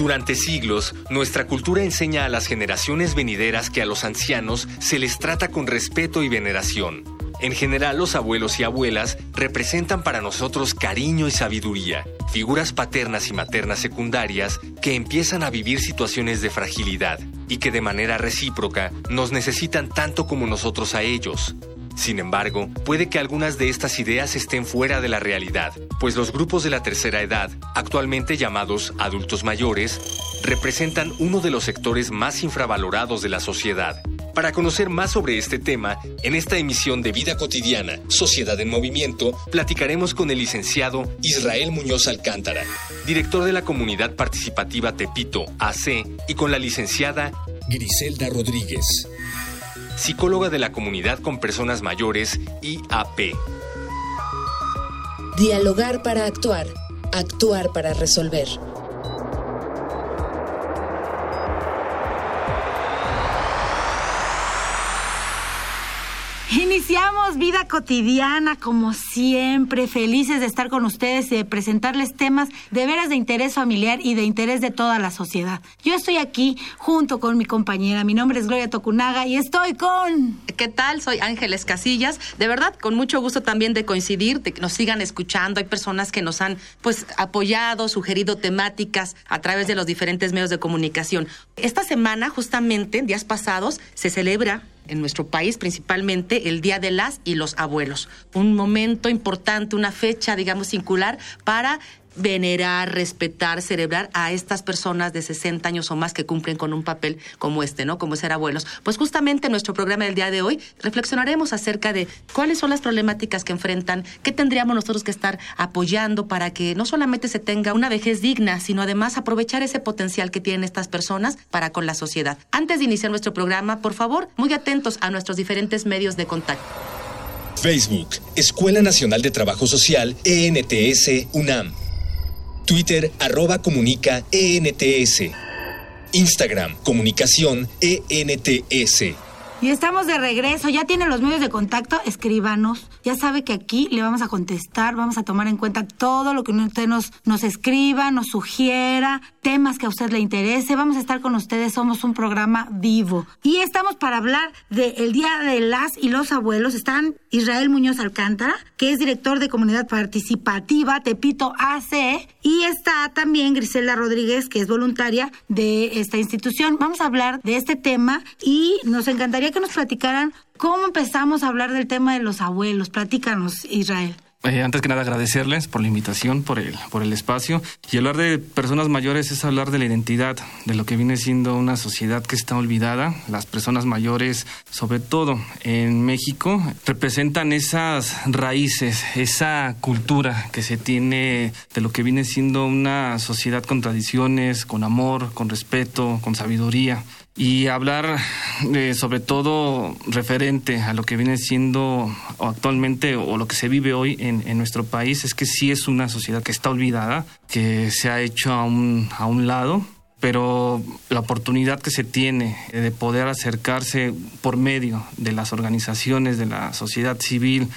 Durante siglos, nuestra cultura enseña a las generaciones venideras que a los ancianos se les trata con respeto y veneración. En general, los abuelos y abuelas representan para nosotros cariño y sabiduría, figuras paternas y maternas secundarias que empiezan a vivir situaciones de fragilidad y que de manera recíproca nos necesitan tanto como nosotros a ellos. Sin embargo, puede que algunas de estas ideas estén fuera de la realidad, pues los grupos de la tercera edad, actualmente llamados adultos mayores, representan uno de los sectores más infravalorados de la sociedad. Para conocer más sobre este tema, en esta emisión de Vida Cotidiana, Sociedad en Movimiento, platicaremos con el licenciado Israel Muñoz Alcántara, director de la Comunidad Participativa Tepito, AC, y con la licenciada Griselda Rodríguez, psicóloga de la comunidad con personas mayores, IAP. Dialogar para actuar, actuar para resolver. Iniciamos vida cotidiana como siempre, felices de estar con ustedes y de presentarles temas de veras de interés familiar y de interés de toda la sociedad. Yo estoy aquí junto con mi compañera, mi nombre es Gloria Tokunaga y estoy con... ¿Qué tal? Soy Ángeles Casillas. De verdad, con mucho gusto también de coincidir, de que nos sigan escuchando. Hay personas que nos han pues apoyado, sugerido temáticas a través de los diferentes medios de comunicación. Esta semana, justamente, días pasados, se celebra en nuestro país, principalmente el Día de las y los Abuelos. Un momento importante, una fecha, digamos, singular para venerar, respetar, celebrar a estas personas de 60 años o más que cumplen con un papel como este, ¿no? Como ser abuelos. Pues justamente en nuestro programa del día de hoy reflexionaremos acerca de cuáles son las problemáticas que enfrentan, qué tendríamos nosotros que estar apoyando para que no solamente se tenga una vejez digna, sino además aprovechar ese potencial que tienen estas personas para con la sociedad. Antes de iniciar nuestro programa, por favor, muy atentos a nuestros diferentes medios de contacto. Facebook, Escuela Nacional de Trabajo Social, ENTS, UNAM. Twitter, arroba comunica ENTS. Instagram, comunicación ENTS. Y estamos de regreso. Ya tiene los medios de contacto, escríbanos. Ya sabe que aquí le vamos a contestar, vamos a tomar en cuenta todo lo que usted nos, escriba, nos sugiera, temas que a usted le interese. Vamos a estar con ustedes, somos un programa vivo. Y estamos para hablar del Día de las y los Abuelos. Están Israel Muñoz Alcántara, que es director de Comunidad Participativa Tepito AC. Y está también Grisela Rodríguez, que es voluntaria de esta institución. Vamos a hablar de este tema y nos encantaría que nos platicaran cómo empezamos a hablar del tema de los abuelos. Platícanos, Israel. Eh, antes que nada agradecerles por la invitación, por el, por el espacio. Y hablar de personas mayores es hablar de la identidad, de lo que viene siendo una sociedad que está olvidada. Las personas mayores, sobre todo en México, representan esas raíces, esa cultura que se tiene de lo que viene siendo una sociedad con tradiciones, con amor, con respeto, con sabiduría y hablar eh, sobre todo referente a lo que viene siendo actualmente o lo que se vive hoy en, en, nuestro país es que sí es una sociedad que está olvidada, que se ha hecho a un, a un lado, pero la oportunidad que se tiene de poder acercarse por medio de las organizaciones de la sociedad civil,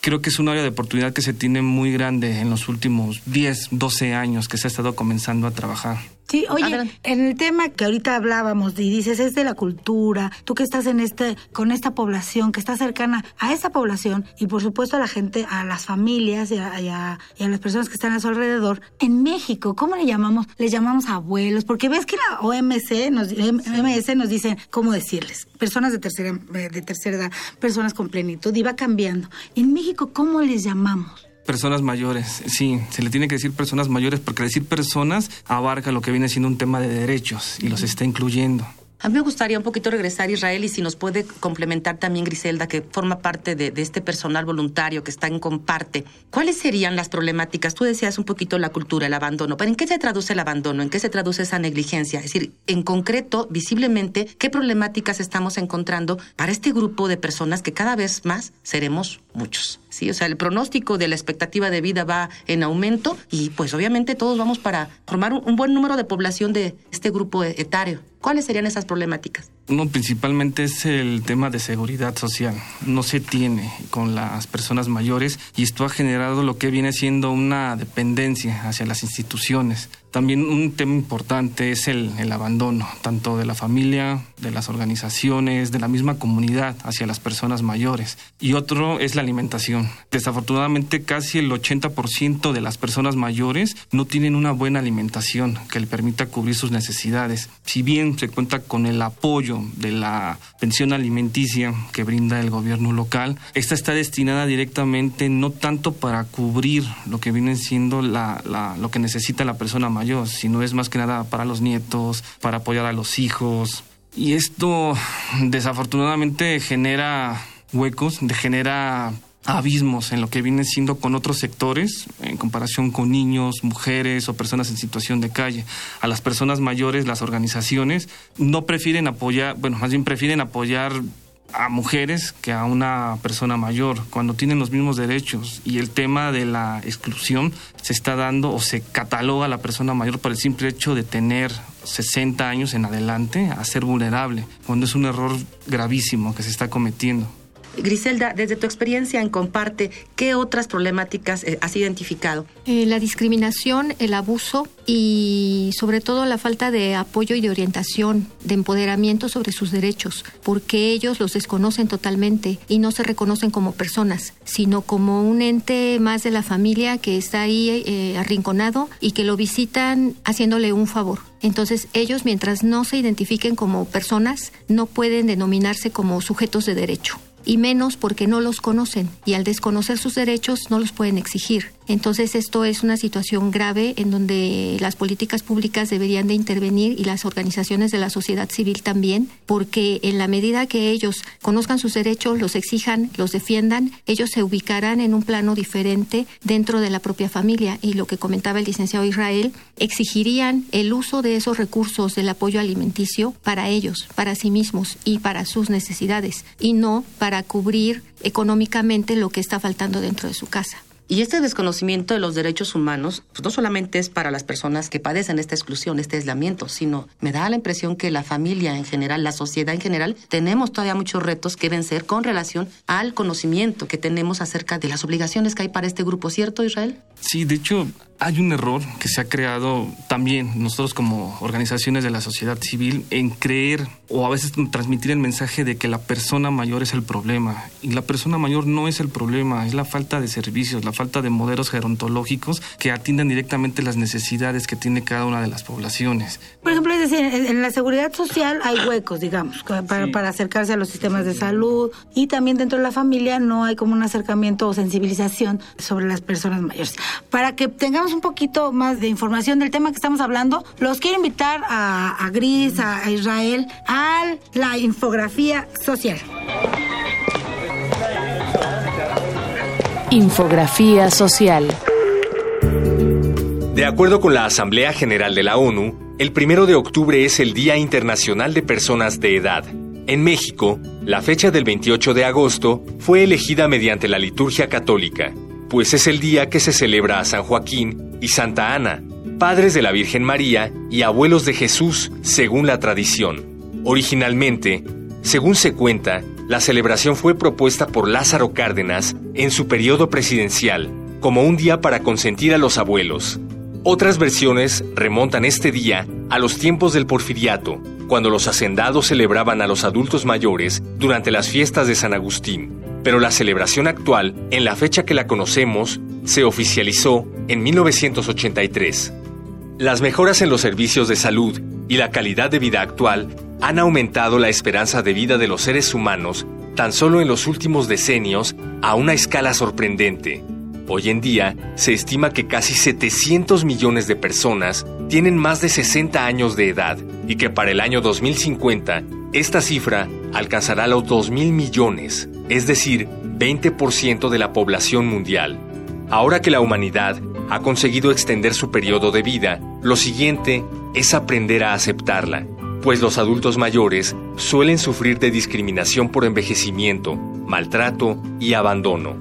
creo que es un área de oportunidad que se tiene muy grande en los últimos 10, 12 años que se ha estado comenzando a trabajar. Sí, oye, en el tema que ahorita hablábamos y dices es de la cultura, tú que estás en este con esta población que está cercana a esa población y por supuesto a la gente, a las familias y a, las personas que están a su alrededor. En México, ¿cómo le llamamos? Le llamamos abuelos, porque ves que la OMC nos MS nos dice cómo decirles, personas de tercera de tercera edad, personas con plenitud y va cambiando. En México, ¿cómo les llamamos? Personas mayores, sí, se le tiene que decir personas mayores porque decir personas abarca lo que viene siendo un tema de derechos y los está incluyendo. A mí me gustaría un poquito regresar a Israel y si nos puede complementar también Griselda, que forma parte de, este personal voluntario que está en comparte. ¿Cuáles serían las problemáticas? Tú decías un poquito la cultura, el abandono, pero ¿en qué se traduce el abandono? ¿En qué se traduce esa negligencia? Es decir, en concreto, visiblemente, ¿qué problemáticas estamos encontrando para este grupo de personas que cada vez más seremos muchos? Sí, o sea, el pronóstico de la expectativa de vida va en aumento y pues obviamente todos vamos para formar un buen número de población de este grupo etario. ¿Cuáles serían esas problemáticas? Uno principalmente es el tema de seguridad social. No se tiene con las personas mayores y esto ha generado lo que viene siendo una dependencia hacia las instituciones. También un tema importante es el, el, abandono, tanto de la familia, de las organizaciones, de la misma comunidad hacia las personas mayores. Y otro es la alimentación. Desafortunadamente casi el 80% de las personas mayores no tienen una buena alimentación que le permita cubrir sus necesidades. Si bien se cuenta con el apoyo de la pensión alimenticia que brinda el gobierno local, esta está destinada directamente no tanto para cubrir lo que viene siendo la, la, lo que necesita la persona mayor, sino es más que nada para los nietos, para apoyar a los hijos. Y esto desafortunadamente genera huecos, genera abismos en lo que viene siendo con otros sectores en comparación con niños, mujeres o personas en situación de calle. A las personas mayores, las organizaciones no prefieren apoyar, bueno, más bien prefieren apoyar a mujeres que a una persona mayor cuando tienen los mismos derechos y el tema de la exclusión se está dando o se cataloga a la persona mayor por el simple hecho de tener 60 años en adelante a ser vulnerable, cuando es un error gravísimo que se está cometiendo. Griselda, desde tu experiencia en Comparte, ¿qué otras problemáticas eh, has identificado? Eh, la discriminación, el abuso y sobre todo la falta de apoyo y de orientación, de empoderamiento sobre sus derechos, porque ellos los desconocen totalmente y no se reconocen como personas, sino como un ente más de la familia que está ahí eh, arrinconado y que lo visitan haciéndole un favor. Entonces ellos, mientras no se identifiquen como personas, no pueden denominarse como sujetos de derecho y menos porque no los conocen y al desconocer sus derechos no los pueden exigir. Entonces esto es una situación grave en donde las políticas públicas deberían de intervenir y las organizaciones de la sociedad civil también, porque en la medida que ellos conozcan sus derechos, los exijan, los defiendan, ellos se ubicarán en un plano diferente dentro de la propia familia y lo que comentaba el licenciado Israel, exigirían el uso de esos recursos del apoyo alimenticio para ellos, para sí mismos y para sus necesidades y no para cubrir económicamente lo que está faltando dentro de su casa. Y este desconocimiento de los derechos humanos pues no solamente es para las personas que padecen esta exclusión, este aislamiento, sino me da la impresión que la familia en general, la sociedad en general, tenemos todavía muchos retos que vencer con relación al conocimiento que tenemos acerca de las obligaciones que hay para este grupo, ¿cierto, Israel? Sí, de hecho, hay un error que se ha creado también nosotros como organizaciones de la sociedad civil en creer o a veces transmitir el mensaje de que la persona mayor es el problema. Y la persona mayor no es el problema, es la falta de servicios, la falta de modelos gerontológicos que atiendan directamente las necesidades que tiene cada una de las poblaciones. Por ejemplo, es decir, en la seguridad social hay huecos, digamos, para, para acercarse a los sistemas de salud y también dentro de la familia no hay como un acercamiento o sensibilización sobre las personas mayores. Para que tengamos un poquito más de información del tema que estamos hablando, los quiero invitar a, Gris, a, Israel, a la infografía social. Infografía social. De acuerdo con la Asamblea General de la ONU, el primero de octubre es el Día Internacional de Personas de Edad. En México, la fecha del 28 de agosto fue elegida mediante la liturgia católica, pues es el día que se celebra a San Joaquín y Santa Ana, padres de la Virgen María y abuelos de Jesús, según la tradición. Originalmente, según se cuenta, la celebración fue propuesta por Lázaro Cárdenas en su periodo presidencial, como un día para consentir a los abuelos. Otras versiones remontan este día a los tiempos del porfiriato, cuando los hacendados celebraban a los adultos mayores durante las fiestas de San Agustín pero la celebración actual, en la fecha que la conocemos, se oficializó en 1983. Las mejoras en los servicios de salud y la calidad de vida actual han aumentado la esperanza de vida de los seres humanos tan solo en los últimos decenios a una escala sorprendente. Hoy en día, se estima que casi 700 millones de personas tienen más de 60 años de edad y que para el año 2050, esta cifra alcanzará los 2 mil millones, es decir, 20% de la población mundial. Ahora que la humanidad ha conseguido extender su periodo de vida, lo siguiente es aprender a aceptarla, pues los adultos mayores suelen sufrir de discriminación por envejecimiento, maltrato y abandono.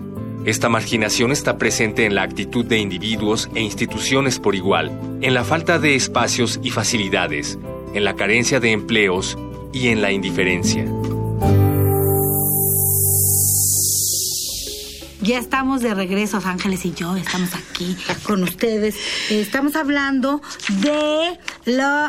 Esta marginación está presente en la actitud de individuos e instituciones por igual, en la falta de espacios y facilidades, en la carencia de empleos y en la indiferencia. Ya estamos de regreso, Ángeles y yo, estamos aquí con ustedes. Estamos hablando de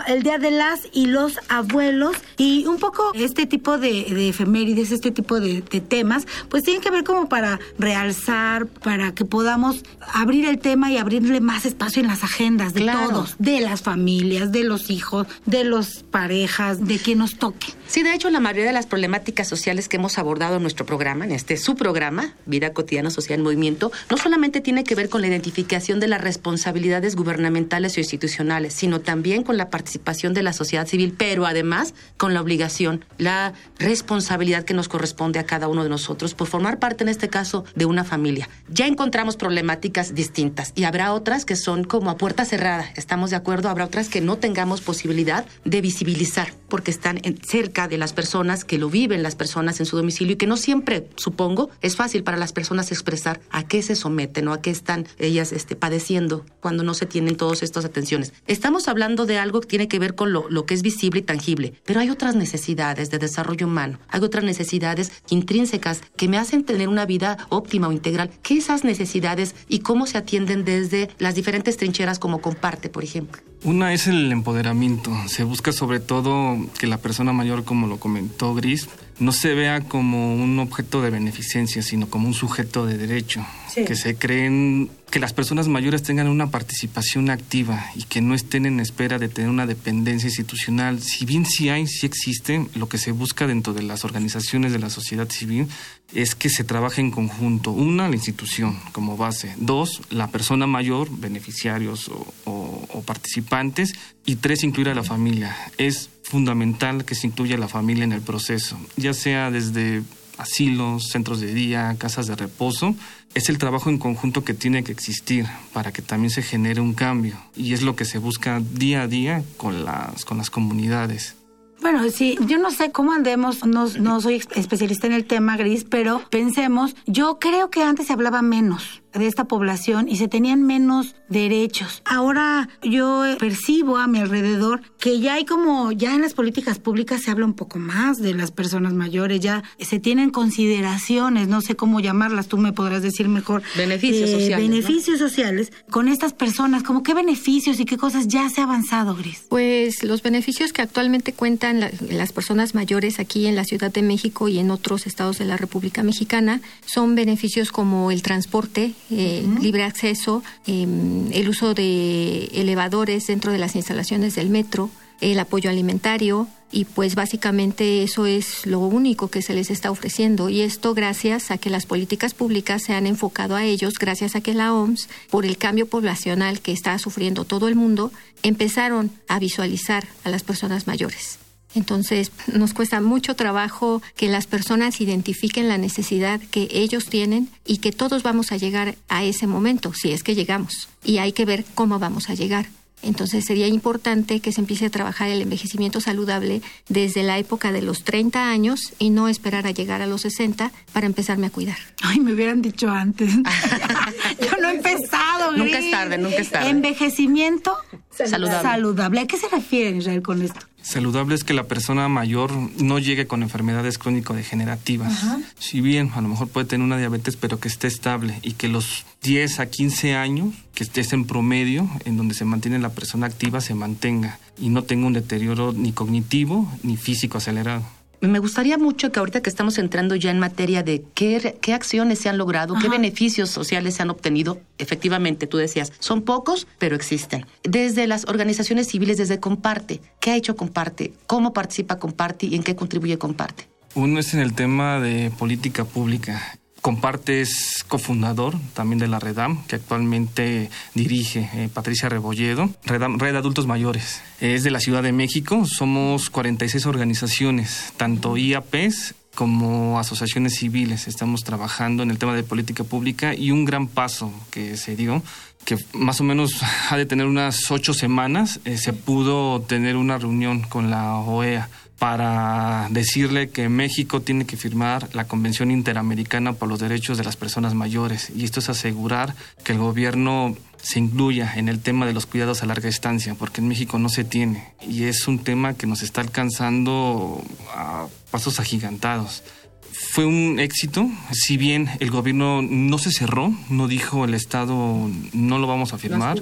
el Día de las y los Abuelos y un poco este tipo de, efemérides, este tipo de, temas, pues tienen que ver como para realzar, para que podamos abrir el tema y abrirle más espacio en las agendas de todos, de las familias, de los hijos, de las parejas, de quien nos toque. Sí, de hecho, la mayoría de las problemáticas sociales que hemos abordado en nuestro programa, en este su programa, Vida Cotidiana Social en Movimiento, no solamente tiene que ver con la identificación de las responsabilidades gubernamentales o institucionales, sino también con la participación de la sociedad civil, pero además con la obligación, la responsabilidad que nos corresponde a cada uno de nosotros por formar parte, en este caso, de una familia. Ya encontramos problemáticas distintas y habrá otras que son como a puerta cerrada, ¿estamos de acuerdo? Habrá otras que no tengamos posibilidad de visibilizar porque están cerca de las personas, que lo viven las personas en su domicilio y que no siempre, supongo, es fácil para las personas expresar a qué se someten o a qué están ellas este, padeciendo cuando no se tienen todas estas atenciones. Estamos hablando de algo que tiene que ver con lo, lo que es visible y tangible, pero hay otras necesidades de desarrollo humano, hay otras necesidades intrínsecas que me hacen tener una vida óptima o integral. ¿Qué esas necesidades y cómo se atienden desde las diferentes trincheras como comparte, por ejemplo? Una es el empoderamiento. Se busca sobre todo que la persona mayor, como lo comentó Gris, no se vea como un objeto de beneficencia, sino como un sujeto de derecho. Que se creen que las personas mayores tengan una participación activa y que no estén en espera de tener una dependencia institucional. Si bien sí hay, sí existe, lo que se busca dentro de las organizaciones de la sociedad civil es que se trabaje en conjunto. Una, la institución como base. Dos, la persona mayor, beneficiarios o participantes. Y tres, incluir a la familia. Es fundamental que se incluya a la familia en el proceso, ya sea desde asilos, centros de día, casas de reposo, es el trabajo en conjunto que tiene que existir para que también se genere un cambio y es lo que se busca día a día con las, con las comunidades. Bueno, sí, yo no sé cómo andemos, no, no soy especialista en el tema gris, pero pensemos, yo creo que antes se hablaba menos de esta población y se tenían menos derechos. Ahora yo percibo a mi alrededor que ya hay como, ya en las políticas públicas se habla un poco más de las personas mayores, ya se tienen consideraciones, no sé cómo llamarlas, tú me podrás decir mejor. Beneficios eh, sociales. Beneficios sociales con estas personas, como qué beneficios y qué cosas ya se ha avanzado, Gris. Pues los beneficios que actualmente cuentan las personas mayores aquí en la Ciudad de México y en otros estados de la República Mexicana son beneficios como el transporte, eh, libre acceso, em, el uso de elevadores dentro de las instalaciones del metro, el apoyo alimentario y pues básicamente eso es lo único que se les está ofreciendo y esto gracias a que las políticas públicas se han enfocado a ellos, gracias a que la OMS, por el cambio poblacional que está sufriendo todo el mundo, empezaron a visualizar a las personas mayores. Entonces, nos cuesta mucho trabajo que las personas identifiquen la necesidad que ellos tienen y que todos vamos a llegar a ese momento, si es que llegamos. Y hay que ver cómo vamos a llegar. Entonces sería importante que se empiece a trabajar el envejecimiento saludable desde la época de los 30 años y no esperar a llegar a los 60 para empezarme a cuidar. Ay, me hubieran dicho antes. Yo no he empezado. Nunca es tarde, nunca es tarde. Envejecimiento saludable. ¿A qué se refiere Israel con esto? Saludable es que la persona mayor no llegue con enfermedades crónico-degenerativas. Si bien a lo mejor puede tener una diabetes, pero que esté estable y que los 10 a 15 años, que estés en promedio, en donde se mantiene la persona activa, se mantenga y no tenga un deterioro ni cognitivo ni físico acelerado. Me gustaría mucho que ahorita que estamos entrando ya en materia de qué, qué acciones se han logrado, qué beneficios sociales se han obtenido, efectivamente, tú decías, son pocos, pero existen. Desde las organizaciones civiles, desde Comparte, ¿qué ha hecho Comparte? ¿Cómo participa Comparte y en qué contribuye Comparte? Uno es en el tema de política pública Comparte es cofundador también de la Redam, que actualmente dirige eh, Patricia Rebolledo, Redam, Red Adultos Mayores. Es de la Ciudad de México, somos 46 organizaciones, tanto IAPs como asociaciones civiles. Estamos trabajando en el tema de política pública y un gran paso que se dio que más o menos ha de tener unas ocho semanas, eh, se pudo tener una reunión con la OEA para decirle que México tiene que firmar la Convención Interamericana por los Derechos de las Personas Mayores. Y esto es asegurar que el gobierno se incluya en el tema de los cuidados a larga estancia, porque en México no se tiene. Y es un tema que nos está alcanzando a pasos agigantados fue un éxito, si bien el gobierno no se cerró, no dijo el Estado no lo vamos a firmar,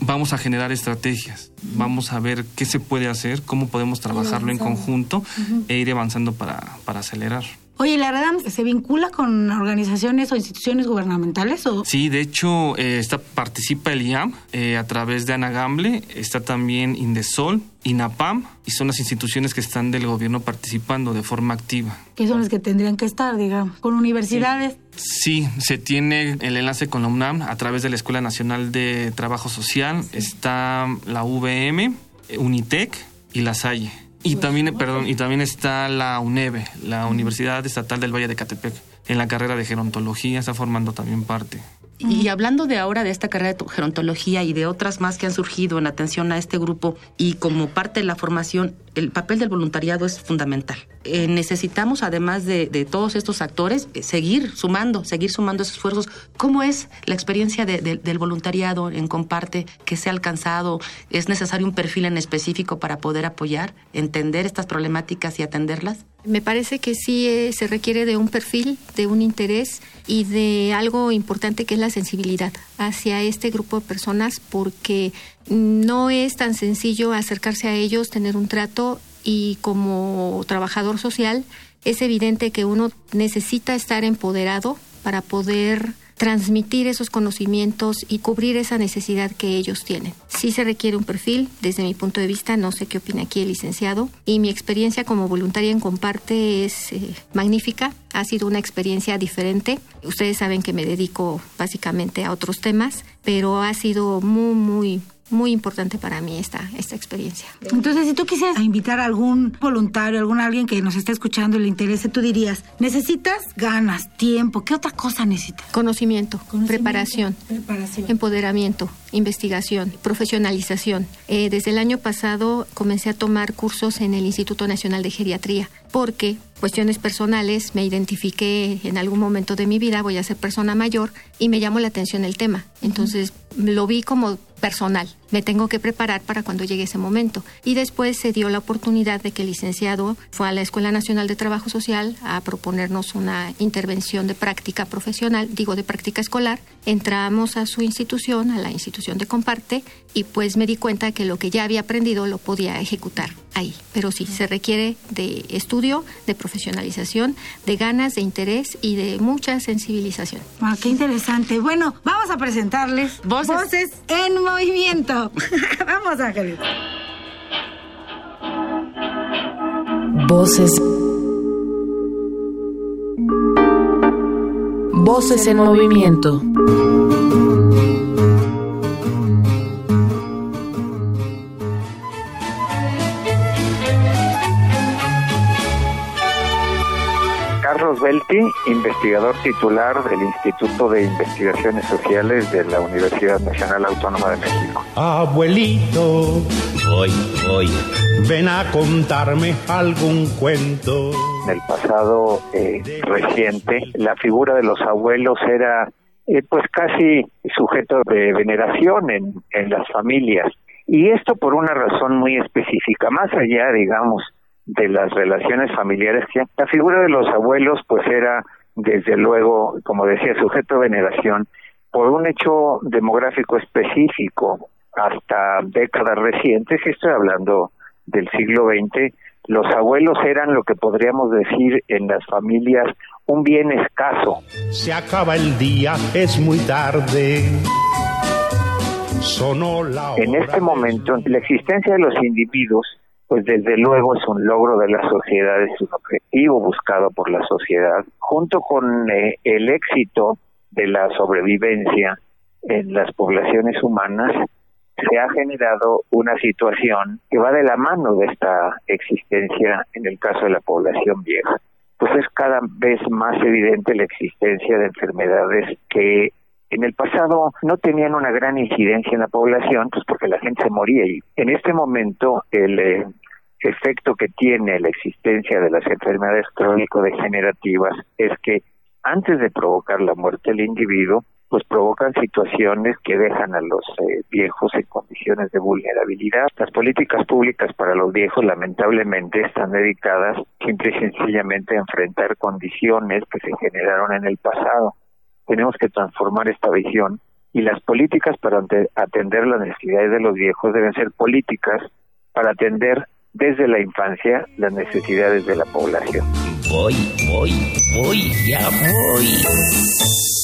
vamos a generar estrategias, vamos a ver qué se puede hacer, cómo podemos trabajarlo en conjunto e ir avanzando para, para acelerar. Oye, ¿la REDAM se vincula con organizaciones o instituciones gubernamentales? O? Sí, de hecho, eh, está, participa el IAM eh, a través de Ana Gamble, está también Indesol, INAPAM, y son las instituciones que están del gobierno participando de forma activa. Que son las que tendrían que estar, digamos, con universidades. Sí. se tiene el enlace con la UNAM a través de la Escuela Nacional de Trabajo Social, está la VM, Unitec y la Salle. Y también, perdón, y también está la UNEVE, la Universidad Estatal del Valle de Catepec. En la carrera de gerontología está formando también parte. Y hablando de ahora de esta carrera de gerontología y de otras más que han surgido en atención a este grupo y como parte de la formación, el papel del voluntariado es fundamental. Eh, necesitamos, además de, todos estos actores, eh, seguir sumando, seguir sumando esos esfuerzos. ¿Cómo es la experiencia del voluntariado en Comparte que se ha alcanzado? ¿Es necesario un perfil en específico para poder apoyar, entender estas problemáticas y atenderlas? Me parece que sí eh, se requiere de un perfil, de un interés y de algo importante que es la sensibilidad hacia este grupo de personas porque no es tan sencillo acercarse a ellos, tener un trato y como trabajador social es evidente que uno necesita estar empoderado para poder transmitir esos conocimientos y cubrir esa necesidad que ellos tienen. Sí se requiere un perfil, desde mi punto de vista, no sé qué opina aquí el licenciado, y mi experiencia como voluntaria en Comparte es eh, magnífica, ha sido una experiencia diferente. Ustedes saben que me dedico básicamente a otros temas, pero ha sido muy, muy, muy importante para mí esta, esta experiencia. Entonces, si tú quisieras invitar a algún voluntario, algún alguien que nos esté escuchando y le interese, tú dirías, necesitas ganas, tiempo, ¿qué otra cosa necesitas? Conocimiento, preparación, empoderamiento, investigación, profesionalización. Eh, desde el año pasado comencé a tomar cursos en el Instituto Nacional de Geriatría porque cuestiones personales me identifiqué en algún momento de mi vida, voy a ser persona mayor y me llamó la atención el tema. Entonces lo vi como personal. Me tengo que preparar para cuando llegue ese momento. Y después se dio la oportunidad de que el licenciado fue a la Escuela Nacional de Trabajo Social a proponernos una intervención de práctica profesional, digo de práctica escolar. Entramos a su institución, a la institución de Comparte, y pues me di cuenta que lo que ya había aprendido lo podía ejecutar ahí. Pero sí, se requiere de estudio, de profesionalización, de ganas, de interés y de mucha sensibilización. Ah, qué interesante. Bueno, vamos a presentarles Voces, en Movimiento. vamos, Ángeles. Voces. Voces en movimiento. Belti, investigador titular del Instituto de Investigaciones Sociales de la Universidad Nacional Autónoma de México. Abuelito, hoy, hoy, ven a contarme algún cuento. En el pasado eh, reciente, la figura de los abuelos era eh, pues casi sujeto de veneración en, en las familias. Y esto por una razón muy específica, más allá, digamos, de las relaciones familiares que la figura de los abuelos pues era desde luego como decía sujeto de veneración por un hecho demográfico específico hasta décadas recientes estoy hablando del siglo XX los abuelos eran lo que podríamos decir en las familias un bien escaso. Se acaba el día es muy tarde. Sonó la en este momento la existencia de los individuos pues desde luego es un logro de la sociedad, es un objetivo buscado por la sociedad, junto con eh, el éxito de la sobrevivencia en las poblaciones humanas, se ha generado una situación que va de la mano de esta existencia en el caso de la población vieja. Pues es cada vez más evidente la existencia de enfermedades que en el pasado no tenían una gran incidencia en la población, pues porque la gente se moría y en este momento el eh, efecto que tiene la existencia de las enfermedades crónico-degenerativas es que antes de provocar la muerte del individuo, pues provocan situaciones que dejan a los eh, viejos en condiciones de vulnerabilidad. Las políticas públicas para los viejos lamentablemente están dedicadas simple y sencillamente a enfrentar condiciones que se generaron en el pasado. Tenemos que transformar esta visión y las políticas para atender las necesidades de los viejos deben ser políticas para atender desde la infancia las necesidades de la población. Voy, voy, voy, ya voy.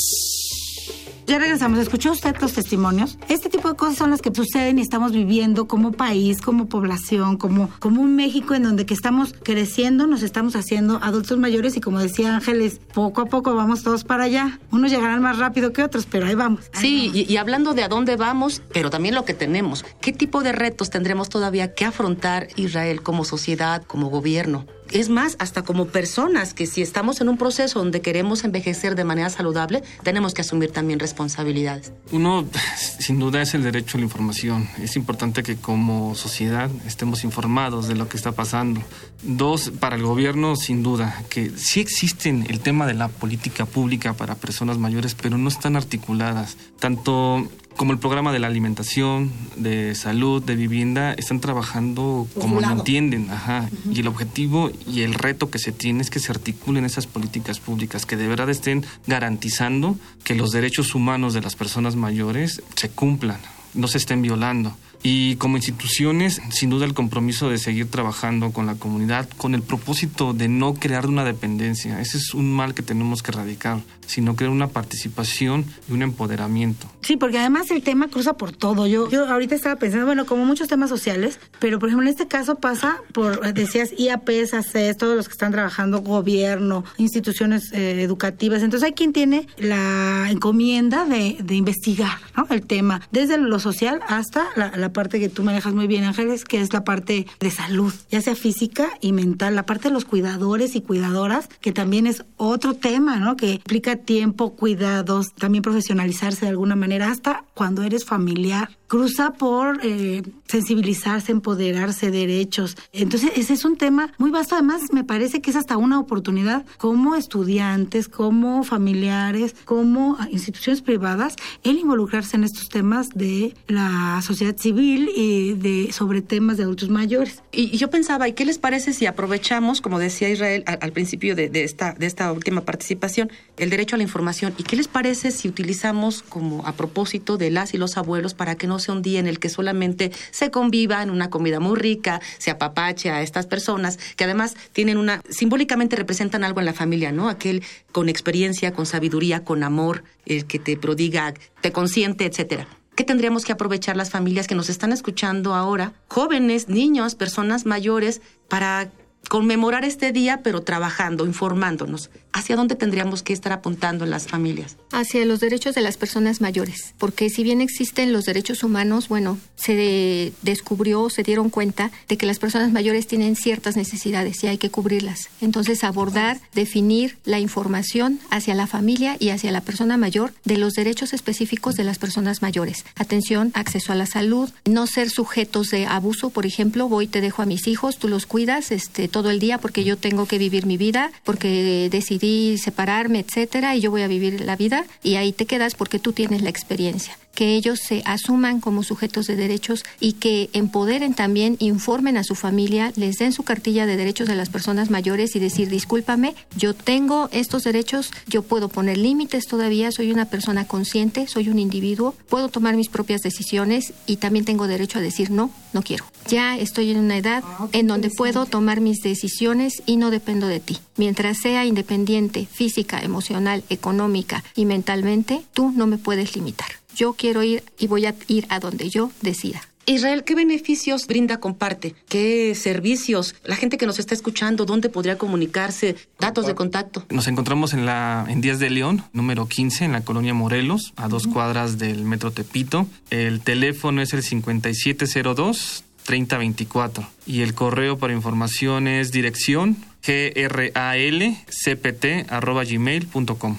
Ya regresamos. ¿Escuchó usted los testimonios? Este tipo de cosas son las que suceden y estamos viviendo como país, como población, como, como un México en donde que estamos creciendo, nos estamos haciendo adultos mayores y como decía Ángeles, poco a poco vamos todos para allá. Unos llegarán más rápido que otros, pero ahí vamos. sí, Y, y hablando de a dónde vamos, pero también lo que tenemos, ¿qué tipo de retos tendremos todavía que afrontar Israel como sociedad, como gobierno? Es más, hasta como personas, que si estamos en un proceso donde queremos envejecer de manera saludable, tenemos que asumir también responsabilidades. Uno, sin duda, es el derecho a la información. Es importante que como sociedad estemos informados de lo que está pasando. Dos, para el gobierno, sin duda, que sí existen el tema de la política pública para personas mayores, pero no están articuladas. Tanto como el programa de la alimentación, de salud, de vivienda, están trabajando como lo entienden, ajá. Y el objetivo y el reto que se tiene es que se articulen esas políticas públicas, que de verdad estén garantizando que los derechos humanos de las personas mayores se cumplan, no se estén violando. Y como instituciones, sin duda el compromiso de seguir trabajando con la comunidad con el propósito de no crear una dependencia. Ese es un mal que tenemos que erradicar, sino crear una participación y un empoderamiento. Sí, porque además el tema cruza por todo. Yo, yo ahorita estaba pensando, bueno, como muchos temas sociales, pero por ejemplo en este caso pasa por, decías, IAPs, ACES, todos los que están trabajando, gobierno, instituciones eh, educativas. Entonces hay quien tiene la encomienda de, de investigar el tema, desde lo social hasta la parte que tú manejas muy bien, Ángeles, que es la parte de salud, ya sea física y mental, la parte de los cuidadores y cuidadoras, que también es otro tema, ¿no? Que implica tiempo, cuidados, también profesionalizarse de alguna manera, hasta cuando eres familiar cruza por eh, sensibilizarse, empoderarse, derechos. Entonces, ese es un tema muy vasto. Además, me parece que es hasta una oportunidad como estudiantes, como familiares, como instituciones privadas, el involucrarse en estos temas de la sociedad civil y de sobre temas de adultos mayores. Y, yo pensaba, ¿y qué les parece si aprovechamos, como decía Israel al, principio de, de, esta, de esta última participación, el derecho a la información? ¿Y qué les parece si utilizamos como a propósito de las y los abuelos para que no sea un día en el que solamente se conviva en una comida muy rica, se apapache a estas personas que además tienen una, simbólicamente representan algo en la familia, ¿no? Aquel con experiencia, con sabiduría, con amor, el que te prodiga, te consiente, etcétera. ¿Qué tendríamos que aprovechar las familias que nos están escuchando ahora, jóvenes, niños, personas mayores, para conmemorar este día, pero trabajando, informándonos. ¿Hacia dónde tendríamos que estar apuntando las familias? Hacia los derechos de las personas mayores, porque si bien existen los derechos humanos, bueno, se descubrió, se dieron cuenta de que las personas mayores tienen ciertas necesidades y hay que cubrirlas. Entonces, abordar, definir la información hacia la familia y hacia la persona mayor de los derechos específicos de las personas mayores. Atención, acceso a la salud, no ser sujetos de abuso, por ejemplo, voy te dejo a mis hijos, tú los cuidas, este todo el día porque yo tengo que vivir mi vida, porque decidí separarme, etcétera, y yo voy a vivir la vida y ahí te quedas porque tú tienes la experiencia que ellos se asuman como sujetos de derechos y que empoderen también, informen a su familia, les den su cartilla de derechos de las personas mayores y decir, discúlpame, yo tengo estos derechos, yo puedo poner límites todavía, soy una persona consciente, soy un individuo, puedo tomar mis propias decisiones y también tengo derecho a decir no, no quiero. Ya estoy en una edad en donde puedo tomar mis decisiones y no dependo de ti. Mientras sea independiente física, emocional, económica y mentalmente, tú no me puedes limitar. Yo quiero ir y voy a ir a donde yo decida. Israel, ¿qué beneficios brinda Comparte? ¿Qué servicios? La gente que nos está escuchando, ¿dónde podría comunicarse? Datos de contacto. Nos encontramos en la en Díaz de León, número 15, en la colonia Morelos, a dos cuadras del Metro Tepito. El teléfono es el 5702 3024 y el correo para información es dirección gralcpt@gmail.com.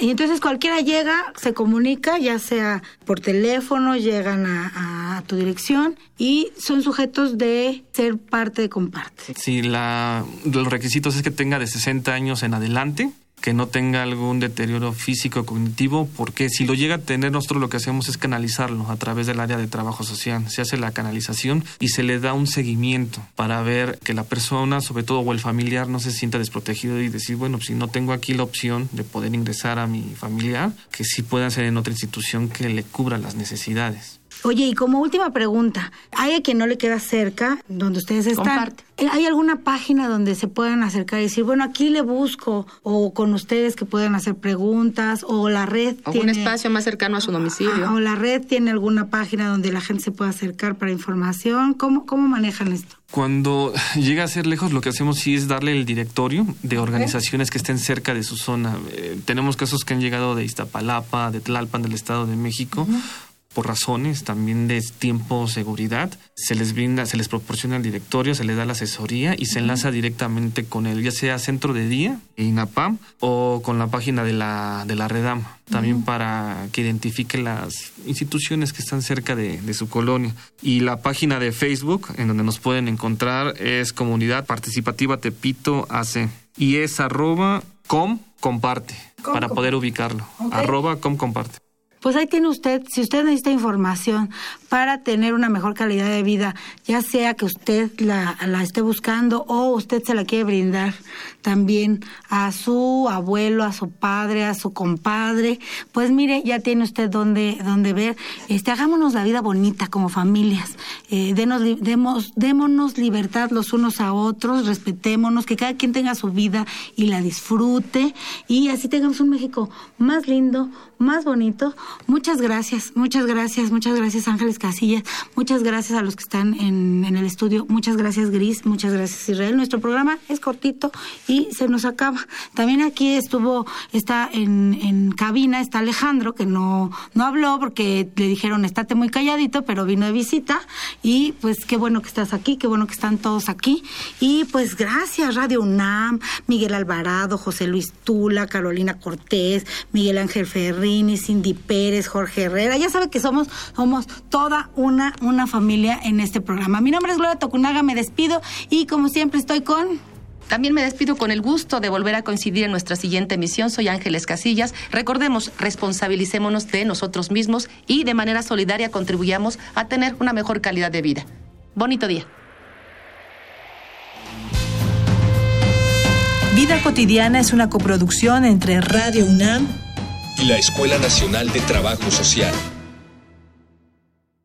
Y entonces cualquiera llega, se comunica, ya sea por teléfono, llegan a, tu dirección y son sujetos de ser parte de Comparte. Sí, la, los requisitos es que tenga de 60 años en adelante que no tenga algún deterioro físico o cognitivo, porque si lo llega a tener, nosotros lo que hacemos es canalizarlo a través del área de trabajo social. Se hace la canalización y se le da un seguimiento para ver que la persona, sobre todo, o el familiar, no se sienta desprotegido y decir, bueno, si no tengo aquí la opción de poder ingresar a mi familiar, que sí pueda ser en otra institución que le cubra las necesidades. Oye, y como última pregunta, ¿hay a quien no le queda cerca donde ustedes están? Comparte. ¿Hay alguna página donde se puedan acercar y decir, bueno, aquí le busco, o con ustedes que puedan hacer preguntas, o la red O tiene... un espacio más cercano a su domicilio. Ah, o la red tiene alguna página donde la gente se pueda acercar para información? ¿Cómo, cómo manejan esto? Cuando llega a ser lejos, lo que hacemos sí es darle el directorio de organizaciones que estén cerca de su zona. Eh, tenemos casos que han llegado de Iztapalapa, de Tlalpan, del Estado de México. Por razones también de tiempo, seguridad, se les brinda, se les proporciona el directorio, se les da la asesoría y se enlaza directamente con el, ya sea centro de día, INAPAM, o con la página de la, de la Redam, también para que identifique las instituciones que están cerca de, de su colonia. Y la página de Facebook, en donde nos pueden encontrar, es Comunidad Participativa Tepito AC. Y es arroba com comparte, Com para com- poder ubicarlo. Arroba com comparte. Pues ahí tiene usted, si usted necesita información para tener una mejor calidad de vida, ya sea que usted la, la esté buscando o usted se la quiere brindar también a su abuelo, a su padre, a su compadre, pues mire, ya tiene usted donde, donde ver. Este, hagámonos la vida bonita como familias, eh, denos, demos, démonos libertad los unos a otros, respetémonos, que cada quien tenga su vida y la disfrute y así tengamos un México más lindo, más bonito. Muchas gracias, muchas gracias, muchas gracias Ángeles Casillas, muchas gracias a los que están en, el estudio, muchas gracias Gris, muchas gracias Israel. Nuestro programa es cortito y se nos acaba. También aquí estuvo, está en, cabina, está Alejandro, que no, no habló porque le dijeron estate muy calladito, pero vino de visita y pues qué bueno que estás aquí, qué bueno que están todos aquí. Y pues gracias Radio UNAM, Miguel Alvarado, José Luis Tula, Carolina Cortés, Miguel Ángel Ferrini, Cindy Pérez, Jorge Herrera. Ya sabe que somos, somos toda una, una familia en este programa. Mi nombre es Gloria Tocunaga, me despido y como siempre estoy con... También me despido con el gusto de volver a coincidir en nuestra siguiente emisión. Soy Ángeles Casillas. Recordemos, responsabilicémonos de nosotros mismos y de manera solidaria contribuyamos a tener una mejor calidad de vida. Bonito día. Vida cotidiana es una coproducción entre Radio UNAM y la Escuela Nacional de Trabajo Social.